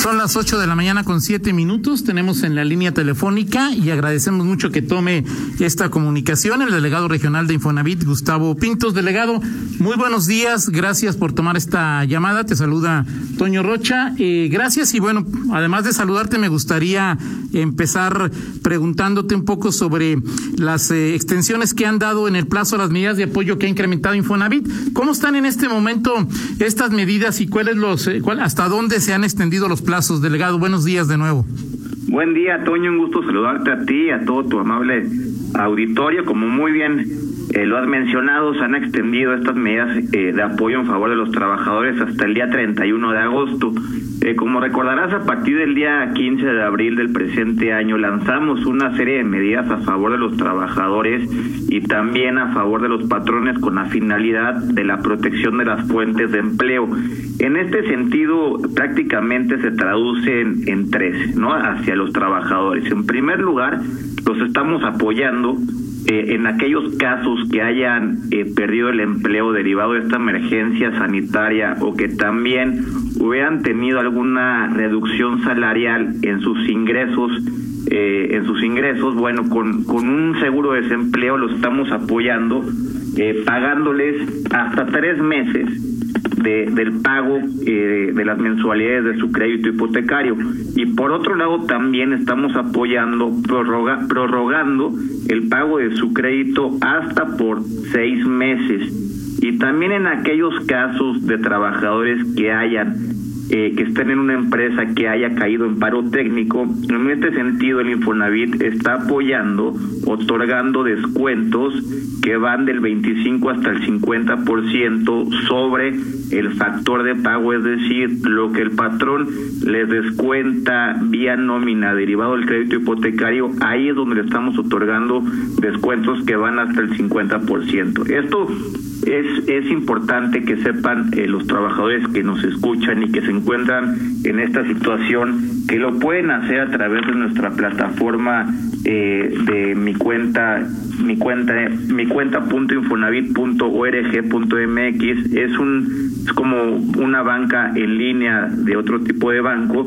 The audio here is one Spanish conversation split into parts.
Son las 8 de la mañana con 7 minutos. Tenemos en la línea telefónica y agradecemos mucho que tome esta comunicación el delegado regional de Infonavit, Gustavo Pintos. Delegado, muy buenos días. Gracias por tomar esta llamada. Te saluda Toño Rocha. Eh, gracias y bueno, además de saludarte, me gustaría empezar preguntándote un poco sobre las eh, extensiones que han dado en el plazo las medidas de apoyo que ha incrementado Infonavit. ¿Cómo están en este momento estas medidas y cuáles los, eh, cuál, hasta dónde se han extendido los plazos, delegado. Buenos días de nuevo. Buen día, Toño. Un gusto saludarte a ti y a todo tu amable auditorio. Como muy bien eh, lo has mencionado, se han extendido estas medidas eh, de apoyo en favor de los trabajadores hasta el día 31 de agosto. Eh, como recordarás, a partir del día 15 de abril del presente año lanzamos una serie de medidas a favor de los trabajadores y también a favor de los patrones con la finalidad de la protección de las fuentes de empleo. En este sentido, prácticamente se traduce en, tres, ¿no? Hacia los trabajadores. En primer lugar, los estamos apoyando eh, en aquellos casos que hayan eh, perdido el empleo derivado de esta emergencia sanitaria o que también hubieran tenido alguna reducción salarial en sus ingresos, eh, en sus ingresos, bueno, con, con un seguro de desempleo los estamos apoyando, pagándoles hasta tres meses de, del pago eh, de las mensualidades de su crédito hipotecario. Y por otro lado, también estamos apoyando, prorroga, prorrogando el pago de su crédito hasta por seis meses. Y también en aquellos casos de trabajadores que hayan eh, que estén en una empresa que haya caído en paro técnico. En este sentido, el Infonavit está apoyando, otorgando descuentos que van del 25 hasta el 50% sobre el factor de pago, es decir, lo que el patrón les descuenta vía nómina derivado del crédito hipotecario, ahí es donde le estamos otorgando descuentos que van hasta el 50%. Esto es, es importante que sepan eh, los trabajadores que nos escuchan y que se encuentran en esta situación que lo pueden hacer a través de nuestra plataforma eh, de mi cuenta mi cuenta mi cuenta punto infonavit punto org punto mx. Es un es como una banca en línea de otro tipo de banco.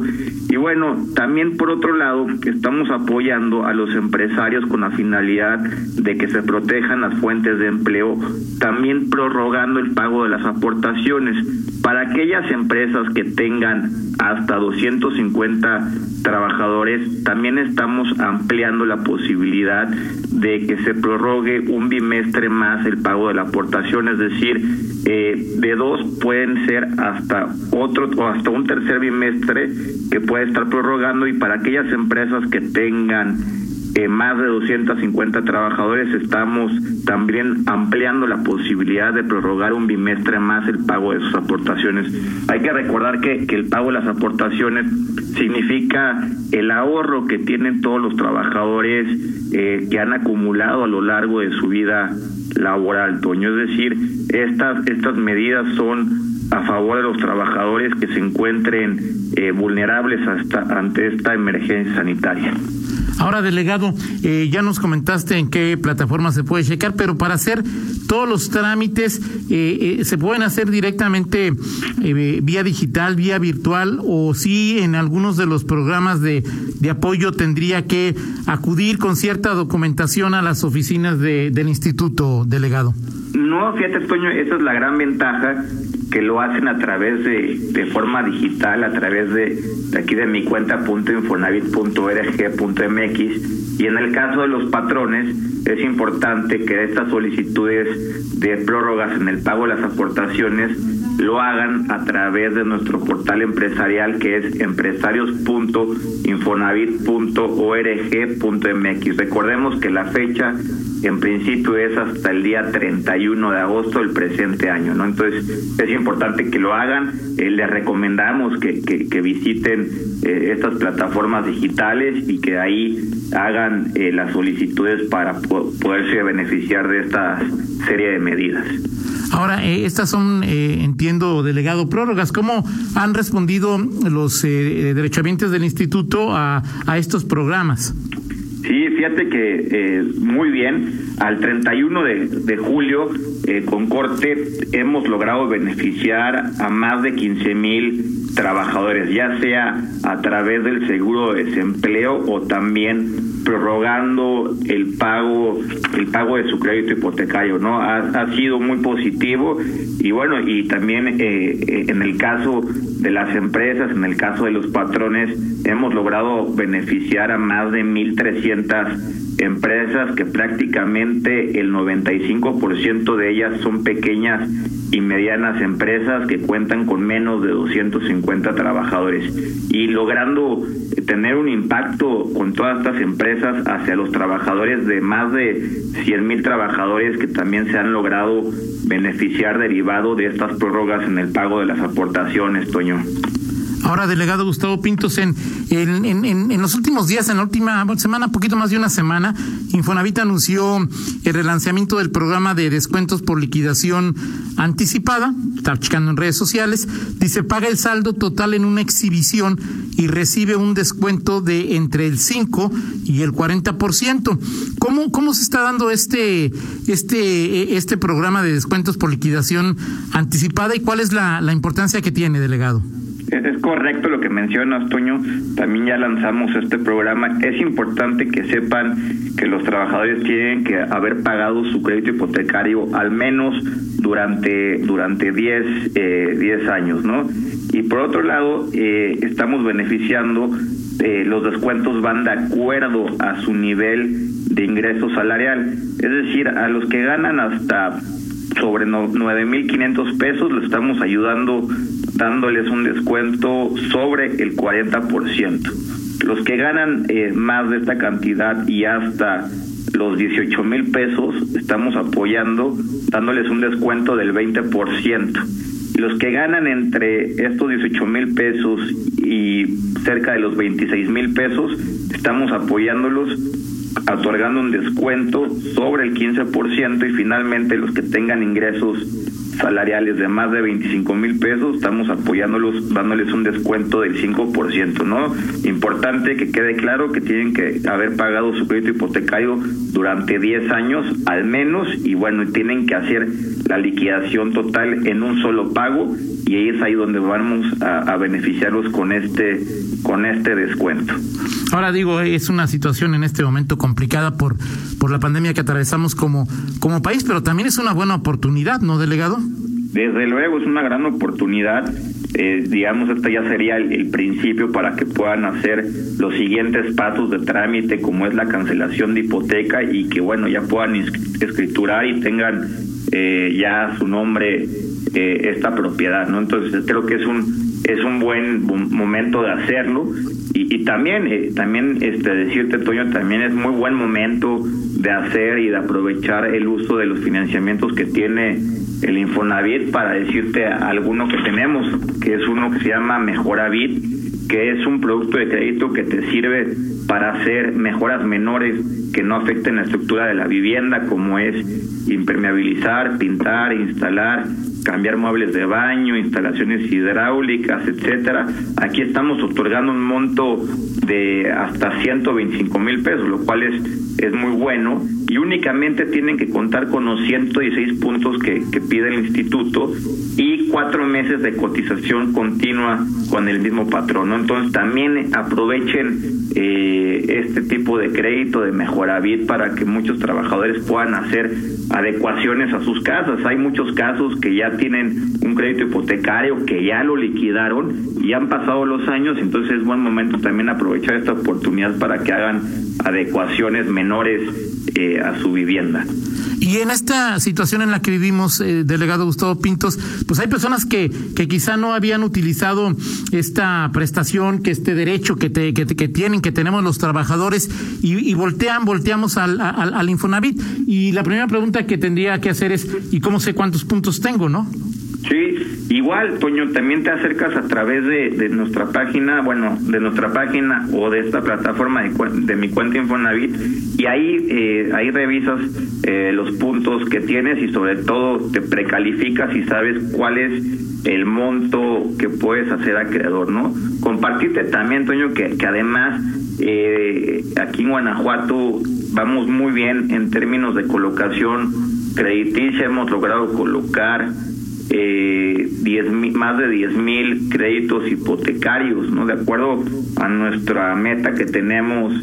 Y bueno también por otro lado estamos apoyando a los empresarios con la finalidad de que se protejan las fuentes de empleo también prorrogando el pago de las aportaciones. Para aquellas empresas que tengan hasta 250 trabajadores, también estamos ampliando la posibilidad de que se prorrogue un bimestre más el pago de la aportación, es decir, eh, de dos pueden ser hasta otro o hasta un tercer bimestre que puede estar prorrogando y para aquellas empresas que tengan eh, más de 250 trabajadores, estamos también ampliando la posibilidad de prorrogar un bimestre más el pago de sus aportaciones. Hay que recordar que, el pago de las aportaciones significa el ahorro que tienen todos los trabajadores eh, que han acumulado a lo largo de su vida laboral, Toño. Es decir, estas, estas medidas son a favor de los trabajadores que se encuentren eh, vulnerables hasta, ante esta emergencia sanitaria. Ahora, delegado, eh, ya nos comentaste en qué plataforma se puede checar, pero para hacer todos los trámites, eh, eh, ¿se pueden hacer directamente vía digital, vía virtual, o si en algunos de los programas de, de apoyo tendría que acudir con cierta documentación a las oficinas de, del instituto, delegado? No, fíjate, Toño, esa es la gran ventaja que lo hacen a través de, de forma digital, a través de, de aquí de mi cuenta punto .mx, y en el caso de los patrones es importante que estas solicitudes de prórrogas en el pago de las aportaciones lo hagan a través de nuestro portal empresarial que es empresarios.infonavit.org.mx. Recordemos que la fecha en principio es hasta el día 31 de agosto del presente año, ¿no? Entonces es importante que lo hagan, eh, les recomendamos que, que, visiten eh, estas plataformas digitales y que ahí hagan eh, las solicitudes para poderse beneficiar de esta serie de medidas. Ahora, eh, estas son, entiendo, delegado, prórrogas. ¿Cómo han respondido los derechohabientes del instituto a, a estos programas? Sí, fíjate que eh, muy bien. Al 31 de, de julio, eh, con corte, hemos logrado beneficiar a más de 15 mil trabajadores, ya sea a través del seguro de desempleo o también prorrogando el pago el pago de su crédito hipotecario no ha, ha sido muy positivo y bueno y también eh, eh, en el caso de las empresas en el caso de los patrones hemos logrado beneficiar a más de 1300 empresas que prácticamente el 95% de ellas son pequeñas y medianas empresas que cuentan con menos de 250 trabajadores y logrando tener un impacto con todas estas empresas hacia los trabajadores de más de 100 mil trabajadores que también se han logrado beneficiar derivado de estas prórrogas en el pago de las aportaciones, Toño. Ahora, delegado Gustavo Pintos, en, los últimos días, en la última semana, poquito más de una semana, Infonavit anunció el relanzamiento del programa de descuentos por liquidación anticipada. Está checando en redes sociales. Dice, paga el saldo total en una exhibición y recibe un descuento de entre el 5 y el 40%. ¿Cómo, cómo se está dando este, este, este programa de descuentos por liquidación anticipada y cuál es la importancia que tiene, delegado? Es correcto lo que mencionas, Toño. También ya lanzamos este programa. Es importante que sepan que los trabajadores tienen que haber pagado su crédito hipotecario al menos durante durante 10 eh, 10 años, ¿no? Y por otro lado, eh, estamos beneficiando eh, los descuentos van de acuerdo a su nivel de ingreso salarial, es decir, a los que ganan hasta sobre 9.500 pesos le estamos ayudando dándoles un descuento sobre el 40%. Los que ganan eh, más de esta cantidad y hasta los 18 mil pesos estamos apoyando dándoles un descuento del 20%. Y los que ganan entre estos 18 mil pesos y cerca de los 26 mil pesos estamos apoyándolos otorgando un descuento sobre el 15% y finalmente los que tengan ingresos salariales de más de 25 mil pesos, estamos apoyándolos, dándoles un descuento del 5%, ¿no? Importante que quede claro que tienen que haber pagado su crédito hipotecario durante 10 años al menos y bueno, tienen que hacer la liquidación total en un solo pago y es ahí donde vamos a, a beneficiarlos con este con este descuento. Ahora digo, es una situación en este momento complicada por por la pandemia que atravesamos como como país, pero también es una buena oportunidad, ¿no, delegado? Desde luego es una gran oportunidad. Eh, digamos, este ya sería el, el, principio para que puedan hacer los siguientes pasos de trámite, como es la cancelación de hipoteca y que, bueno, ya puedan escriturar y tengan eh, ya su nombre eh, esta propiedad, ¿no? Entonces creo que es un es un buen momento de hacerlo y, y también eh, también este decirte Toño también es muy buen momento de hacer y de aprovechar el uso de los financiamientos que tiene el Infonavit para decirte alguno que tenemos que es uno que se llama Mejoravit que es un producto de crédito que te sirve para hacer mejoras menores que no afecten la estructura de la vivienda como es impermeabilizar, pintar, instalar cambiar muebles de baño, instalaciones hidráulicas, etcétera. Aquí estamos otorgando un monto de hasta 125 mil pesos, lo cual es, es muy bueno y únicamente tienen que contar con los 116 puntos que, pide el instituto y cuatro meses de cotización continua con el mismo patrón. ¿no? Entonces también aprovechen eh, este tipo de crédito de Mejoravit para que muchos trabajadores puedan hacer adecuaciones a sus casas. Hay muchos casos que ya tienen un crédito hipotecario que ya lo liquidaron y han pasado los años, entonces es buen momento también aprovechar esta oportunidad para que hagan adecuaciones menores eh, a su vivienda. Y en esta situación en la que vivimos, eh, delegado Gustavo Pintos, pues hay personas que, que quizá no habían utilizado esta prestación, que este derecho que, te, que, que tienen, que tenemos los trabajadores, y, voltean, volteamos al, al, Infonavit. Y la primera pregunta que tendría que hacer es, ¿y cómo sé cuántos puntos tengo, no? Sí, igual, Toño, también te acercas a través de, nuestra página, bueno, de nuestra página o de esta plataforma de, de mi cuenta Infonavit y ahí eh, ahí revisas eh, los puntos que tienes y sobre todo te precalificas y sabes cuál es el monto que puedes hacer acreedor, ¿no? Compartirte también, Toño, que, que además eh, aquí en Guanajuato vamos muy bien en términos de colocación crediticia, hemos logrado colocar eh, diez más de 10 mil créditos hipotecarios, ¿no? De acuerdo a nuestra meta que tenemos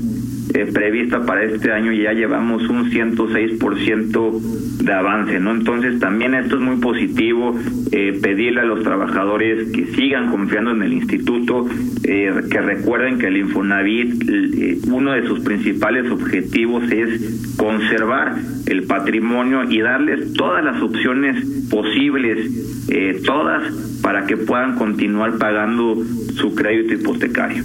eh, prevista para este año, ya llevamos un 106% de avance, ¿no? Entonces también esto es muy positivo, eh, pedirle a los trabajadores que sigan confiando en el instituto, eh, que recuerden que el Infonavit, eh, uno de sus principales objetivos es conservar el patrimonio y darles todas las opciones posibles, eh, todas, para que puedan continuar pagando su crédito hipotecario.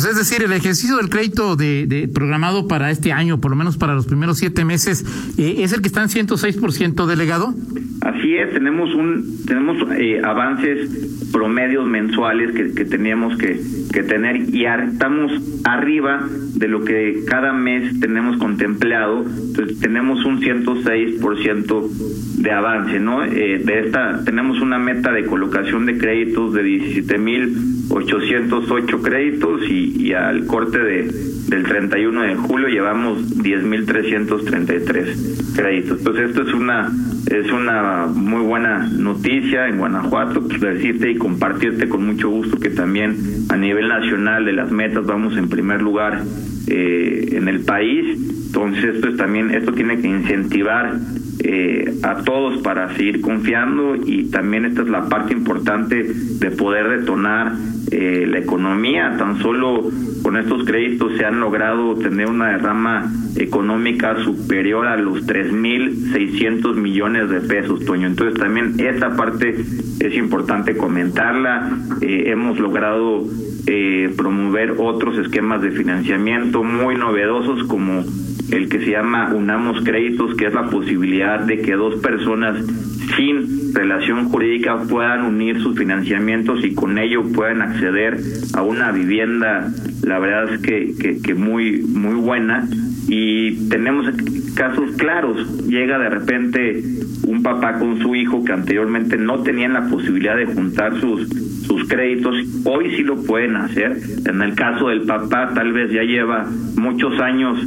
Sea, es decir, el ejercicio del crédito de, de programado para este año, por lo menos para los primeros siete meses, eh, es el que está en 106% delegado. Así es, tenemos un tenemos eh, avances promedios mensuales que, que teníamos que, que tener y estamos arriba de lo que cada mes tenemos contemplado, entonces tenemos un 106% de avance, ¿no? Eh, de esta tenemos una meta de colocación de créditos de 17.808 créditos y, y al corte de del 31 de julio llevamos 10.333 créditos. Entonces esto es una es muy buena noticia en Guanajuato, pues decirte y compartirte con mucho gusto que también a nivel nacional de las metas vamos en primer lugar eh, en el país. Entonces esto es también esto tiene que incentivar eh, a todos para seguir confiando y también esta es la parte importante de poder detonar eh, la economía. Tan solo con estos créditos se han logrado tener una derrama económica superior a los 3.600 millones de pesos, Toño. Entonces también esa parte es importante comentarla. Eh, hemos logrado eh, promover otros esquemas de financiamiento muy novedosos como el que se llama Unamos Créditos, que es la posibilidad de que dos personas sin relación jurídica puedan unir sus financiamientos y con ello puedan acceder a una vivienda, la verdad es que, que, que muy, muy buena. Y tenemos casos claros, llega de repente un papá con su hijo que anteriormente no tenían la posibilidad de juntar sus sus créditos, hoy sí lo pueden hacer. En el caso del papá, tal vez ya lleva muchos años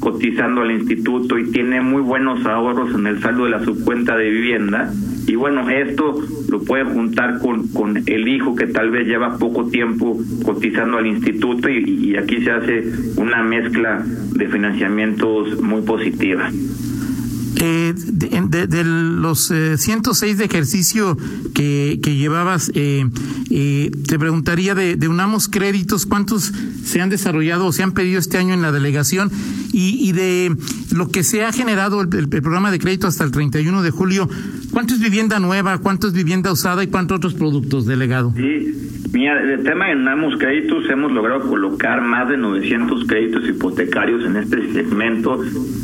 cotizando al instituto y tiene muy buenos ahorros en el saldo de la subcuenta de vivienda. Y bueno, esto lo puede juntar con, con el hijo que tal vez lleva poco tiempo cotizando al instituto y, y aquí se hace una mezcla de financiamientos muy positiva. Eh, de, de, los eh, 106 de ejercicio que, que llevabas, eh, eh, te preguntaría de, Unamos Créditos, ¿cuántos se han desarrollado o se han pedido este año en la delegación? Y, y de lo que se ha generado el, el, el, programa de crédito hasta el 31 de julio, ¿cuánto es vivienda nueva, cuánto es vivienda usada y cuántos otros productos, delegado? Sí. Mira, el tema de Unamos Créditos hemos logrado colocar más de 900 créditos hipotecarios en este segmento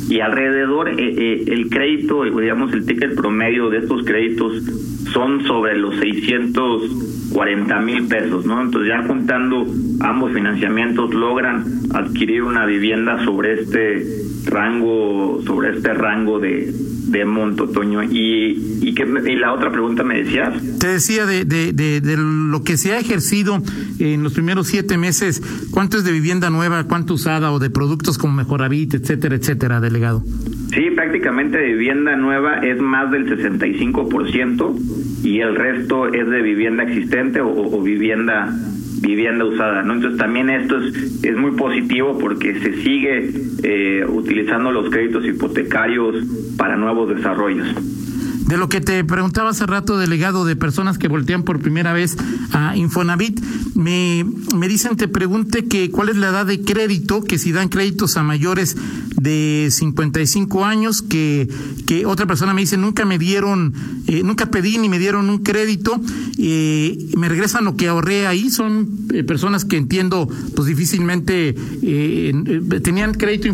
y alrededor eh, eh, el crédito, digamos el ticket promedio de estos créditos son sobre los 640 mil pesos, ¿no? Entonces ya juntando ambos financiamientos logran adquirir una vivienda sobre este rango, sobre este rango de, de monto, Toño. Y, y, que, y la otra pregunta me decías. Te decía de, de, de, de, lo que se ha ejercido en los primeros siete meses, ¿cuánto es de vivienda nueva, cuánto usada o de productos como Mejoravit, etcétera, etcétera, delegado? Sí, prácticamente de vivienda nueva es más del 65% y el resto es de vivienda existente o, o vivienda vivienda usada, ¿no? Entonces también esto es, es muy positivo porque se sigue eh, utilizando los créditos hipotecarios para nuevos desarrollos. De lo que te preguntaba hace rato, delegado, de personas que voltean por primera vez a Infonavit, me, me dicen, te pregunte que cuál es la edad de crédito, que si dan créditos a mayores de 55 años, que, que otra persona me dice, nunca me dieron, eh, nunca pedí ni me dieron un crédito, eh, me regresan lo que ahorré ahí, son eh, personas que entiendo, pues difícilmente eh, tenían crédito,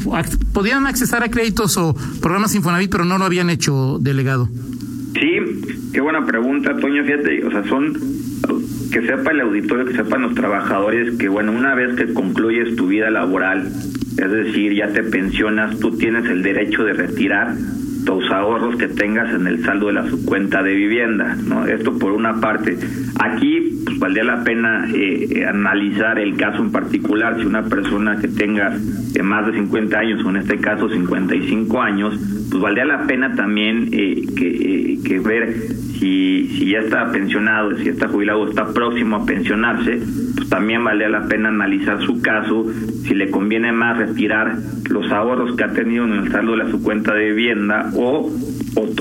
podían accesar a créditos o programas Infonavit, pero no lo habían hecho, delegado. Sí, qué buena pregunta, Toño. Fíjate, o sea, son que sepa el auditorio, que sepan los trabajadores que, bueno, una vez que concluyes tu vida laboral, es decir, ya te pensionas, tú tienes el derecho de retirar tus ahorros que tengas en el saldo de la subcuenta de vivienda, ¿no? Esto por una parte. Aquí pues, valdría la pena eh, analizar el caso en particular, si una persona que tenga eh, más de 50 años, o en este caso 55 años, pues valdría la pena también eh, que, que ver si, si ya está pensionado, si está jubilado, está próximo a pensionarse, pues también valdría la pena analizar su caso, si le conviene más retirar los ahorros que ha tenido en el saldo de su cuenta de vivienda o,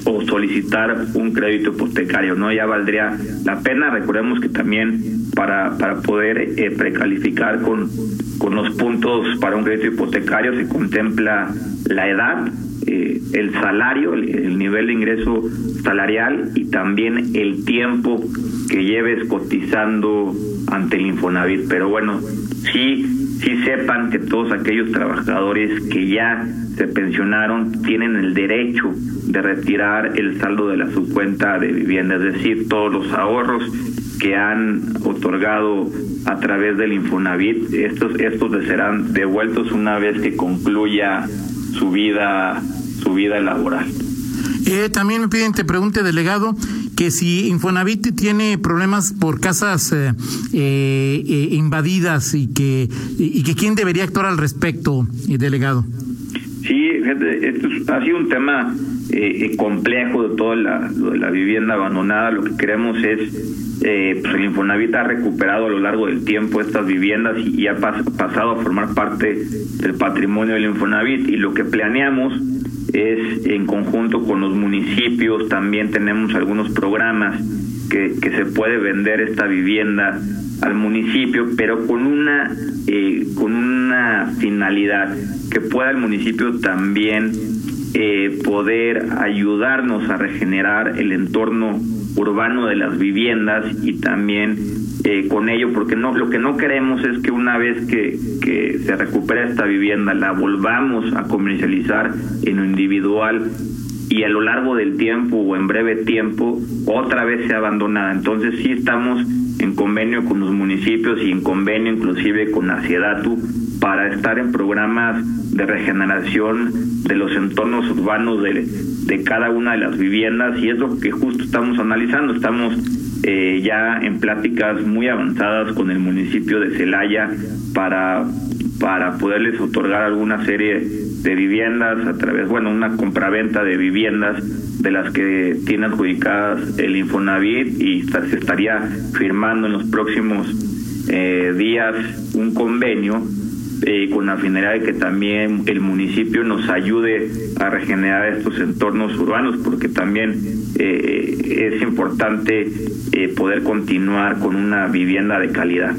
o, solicitar un crédito hipotecario, ¿no? Ya valdría la pena, recordemos que también para, para poder eh, precalificar con, con los puntos para un crédito hipotecario se contempla la edad, eh, el salario, el, nivel de ingreso salarial y también el tiempo que lleves cotizando ante el Infonavit. Pero bueno, sí, sí sepan que todos aquellos trabajadores que ya se pensionaron tienen el derecho de retirar el saldo de la subcuenta de vivienda, es decir, todos los ahorros que han otorgado a través del Infonavit, estos, estos les serán devueltos una vez que concluya su vida su vida laboral. Eh, también me piden, te pregunte, delegado, que si Infonavit tiene problemas por casas eh, eh, invadidas y que, y que quién debería actuar al respecto, delegado. Sí, esto ha sido un tema complejo de toda la, de la vivienda abandonada. Lo que queremos es, pues el Infonavit ha recuperado a lo largo del tiempo estas viviendas y, ha pasado a formar parte del patrimonio del Infonavit. Y lo que planeamos es en conjunto con los municipios, también tenemos algunos programas que, que se puede vender esta vivienda al municipio, pero con una eh, con una finalidad que pueda el municipio también eh, poder ayudarnos a regenerar el entorno urbano de las viviendas y también eh, con ello, porque no lo que no queremos es que una vez que, que se recupere esta vivienda la volvamos a comercializar en lo individual y a lo largo del tiempo o en breve tiempo otra vez sea abandonada. Entonces sí estamos en convenio con los municipios y en convenio inclusive con Aciedatu para estar en programas de regeneración de los entornos urbanos de, de cada una de las viviendas y es lo que justo estamos analizando. Estamos eh, ya en pláticas muy avanzadas con el municipio de Celaya para, para poderles otorgar alguna serie de viviendas a través, bueno, una compraventa de viviendas de las que tiene adjudicadas el Infonavit y se estaría firmando en los próximos eh, días un convenio eh, con la finalidad de que también el municipio nos ayude a regenerar estos entornos urbanos, porque también eh, es importante eh, poder continuar con una vivienda de calidad.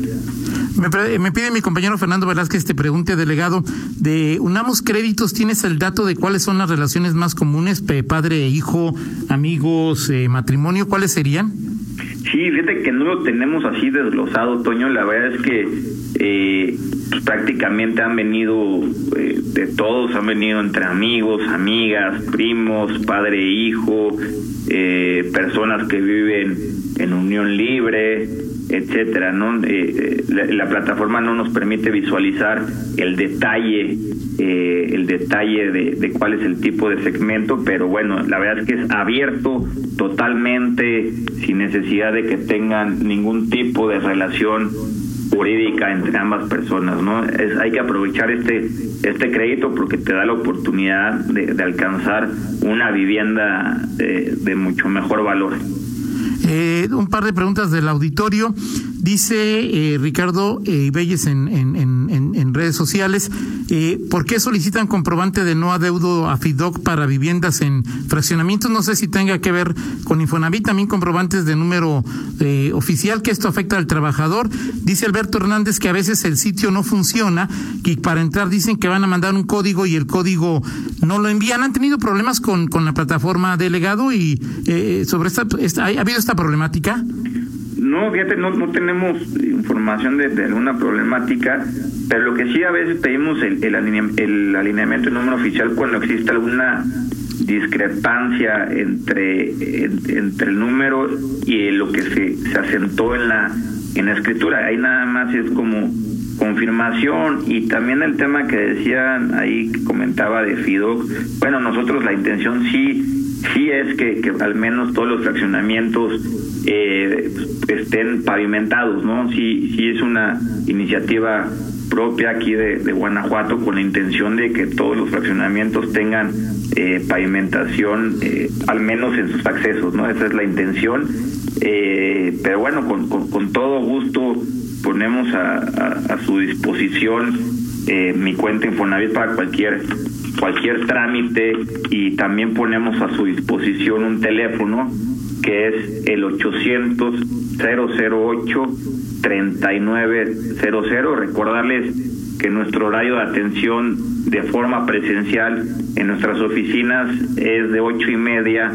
Me, pide mi compañero Fernando Velázquez, te pregunte, delegado, de Unamos Créditos, ¿tienes el dato de cuáles son las relaciones más comunes, padre, hijo, amigos, eh, matrimonio? ¿Cuáles serían? Sí, fíjate que no lo tenemos así desglosado, Toño. La verdad es que eh, pues, prácticamente han venido eh, de todos, han venido entre amigos, amigas, primos, padre e hijo, eh, personas que viven en unión libre, etcétera. ¿no? Eh, la, plataforma no nos permite visualizar el detalle, el detalle de, de cuál es el tipo de segmento, pero bueno, la verdad es que es abierto totalmente, sin necesidad de que tengan ningún tipo de relación jurídica entre ambas personas, ¿no? Es, hay que aprovechar este este crédito porque te da la oportunidad de, alcanzar una vivienda de, mucho mejor valor. Eh, un par de preguntas del auditorio. Dice eh, Ricardo eh, Ibelles en, en, redes sociales, eh, ¿por qué solicitan comprobante de no adeudo a FIDOC para viviendas en fraccionamientos? No sé si tenga que ver con Infonavit, también comprobantes de número eh, oficial, que esto afecta al trabajador. Dice Alberto Hernández que a veces el sitio no funciona y para entrar dicen que van a mandar un código y el código no lo envían. ¿Han tenido problemas con, con la plataforma delegado y eh, sobre esta, esta, ¿ha habido esta problemática? No, fíjate, no, no tenemos información de, alguna problemática, pero lo que sí a veces pedimos el, el, alineamiento de número oficial cuando existe alguna discrepancia entre, entre el número y lo que se, se asentó en la, en la escritura. Ahí nada más es como confirmación y también el tema que decían ahí que comentaba de FIDOC, bueno, nosotros la intención sí, sí es que, que al menos todos los fraccionamientos eh, estén pavimentados, ¿no? Sí, sí es una iniciativa propia aquí de, de, Guanajuato con la intención de que todos los fraccionamientos tengan eh, pavimentación, eh, al menos en sus accesos, ¿no? Esa es la intención. Eh, pero bueno, con, con, todo gusto ponemos a, a, a su disposición eh, mi cuenta Infonavit para cualquier cualquier trámite y también ponemos a su disposición un teléfono que es el 800 008 3900. Recordarles que nuestro horario de atención de forma presencial en nuestras oficinas es de ocho y media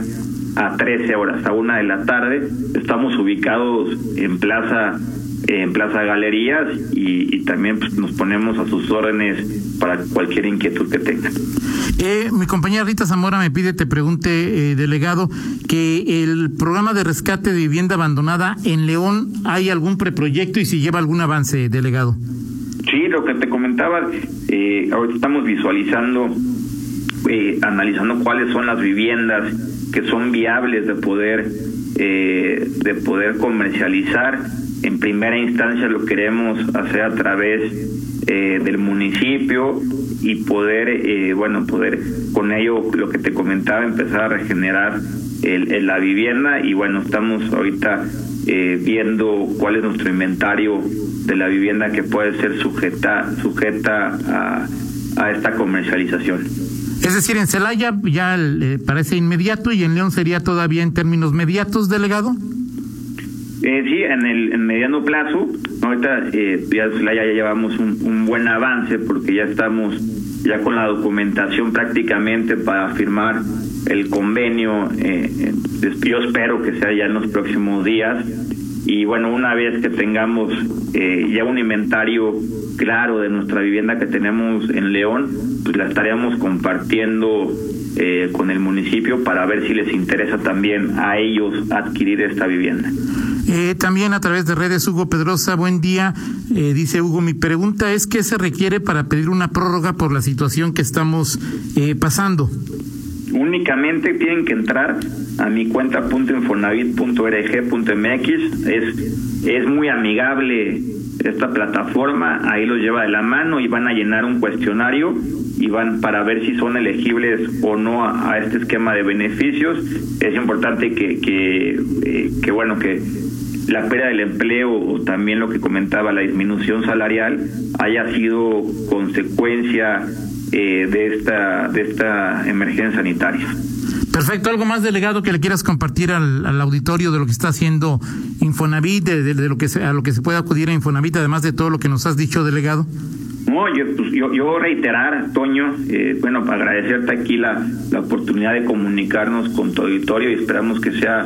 a 13 horas, a una de la tarde. Estamos ubicados en Plaza en Plaza Galerías y, y también pues, nos ponemos a sus órdenes para cualquier inquietud que tengan. Eh, mi compañera Rita Zamora me pide, te pregunte, eh, delegado, que el programa de rescate de vivienda abandonada en León, ¿hay algún preproyecto y si lleva algún avance, delegado? Sí, lo que te comentaba, eh, ahorita estamos visualizando, eh, analizando cuáles son las viviendas que son viables de poder, eh, de poder comercializar. En primera instancia lo queremos hacer a través eh, del municipio y poder, eh, bueno, poder con ello, lo que te comentaba, empezar a regenerar el, la vivienda y bueno, estamos ahorita eh, viendo cuál es nuestro inventario de la vivienda que puede ser sujeta, sujeta a, a esta comercialización. Es decir, en Celaya ya le parece inmediato y en León sería todavía en términos mediatos, delegado. Eh, sí, en el en mediano plazo, ahorita eh, ya, ya llevamos un, buen avance porque ya estamos ya con la documentación prácticamente para firmar el convenio. Eh, yo espero que sea ya en los próximos días. Y bueno, una vez que tengamos eh, ya un inventario claro de nuestra vivienda que tenemos en León, pues la estaríamos compartiendo eh, con el municipio para ver si les interesa también a ellos adquirir esta vivienda. Eh, también a través de redes, Hugo Pedrosa, buen día. Eh, dice Hugo, mi pregunta es, ¿qué se requiere para pedir una prórroga por la situación que estamos eh, pasando? Únicamente tienen que entrar a mi cuenta .infonavit.org.mx. Es, es muy amigable esta plataforma, ahí los lleva de la mano y van a llenar un cuestionario y van para ver si son elegibles o no a, a este esquema de beneficios. Es importante que, que, eh, que bueno, que la pérdida del empleo o también lo que comentaba, la disminución salarial, haya sido consecuencia eh, de, esta, de esta emergencia sanitaria. Perfecto. ¿Algo más, delegado, que le quieras compartir al, al auditorio de lo que está haciendo Infonavit, de, de, lo que se, a lo que se puede acudir a Infonavit, además de todo lo que nos has dicho, delegado? No, yo, pues, yo, yo, reiterar, Toño, eh, bueno, agradecerte aquí la, la oportunidad de comunicarnos con tu auditorio y esperamos que sea,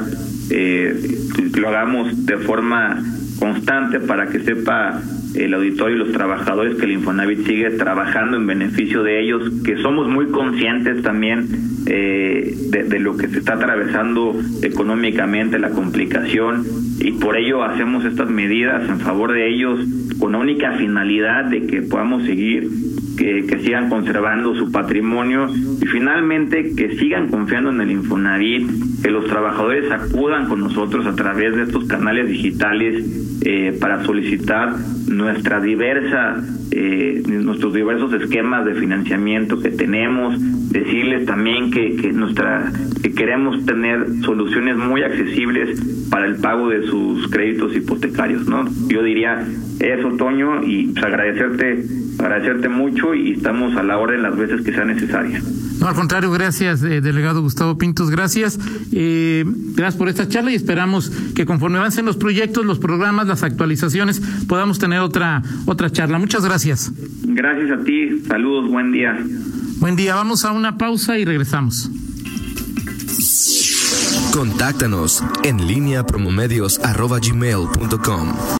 eh, que lo hagamos de forma constante para que sepa el auditorio y los trabajadores que el Infonavit sigue trabajando en beneficio de ellos, que somos muy conscientes también eh, de, de, lo que se está atravesando económicamente, la complicación, y por ello hacemos estas medidas en favor de ellos con la única finalidad de que podamos seguir, que, que sigan conservando su patrimonio y finalmente que sigan confiando en el Infonavit, que los trabajadores acudan con nosotros a través de estos canales digitales eh, para solicitar nuestra diversa eh, nuestros diversos esquemas de financiamiento que tenemos decirles también que, que nuestra que queremos tener soluciones muy accesibles para el pago de sus créditos hipotecarios no yo diría eso Toño y pues, agradecerte agradecerte mucho y estamos a la orden las veces que sea necesaria no, al contrario, gracias, eh, delegado Gustavo Pintos, gracias. Eh, gracias por esta charla y esperamos que conforme avancen los proyectos, los programas, las actualizaciones, podamos tener otra, otra charla. Muchas gracias. Gracias a ti, saludos, buen día. Buen día, vamos a una pausa y regresamos. Contáctanos en línea promomedios.com.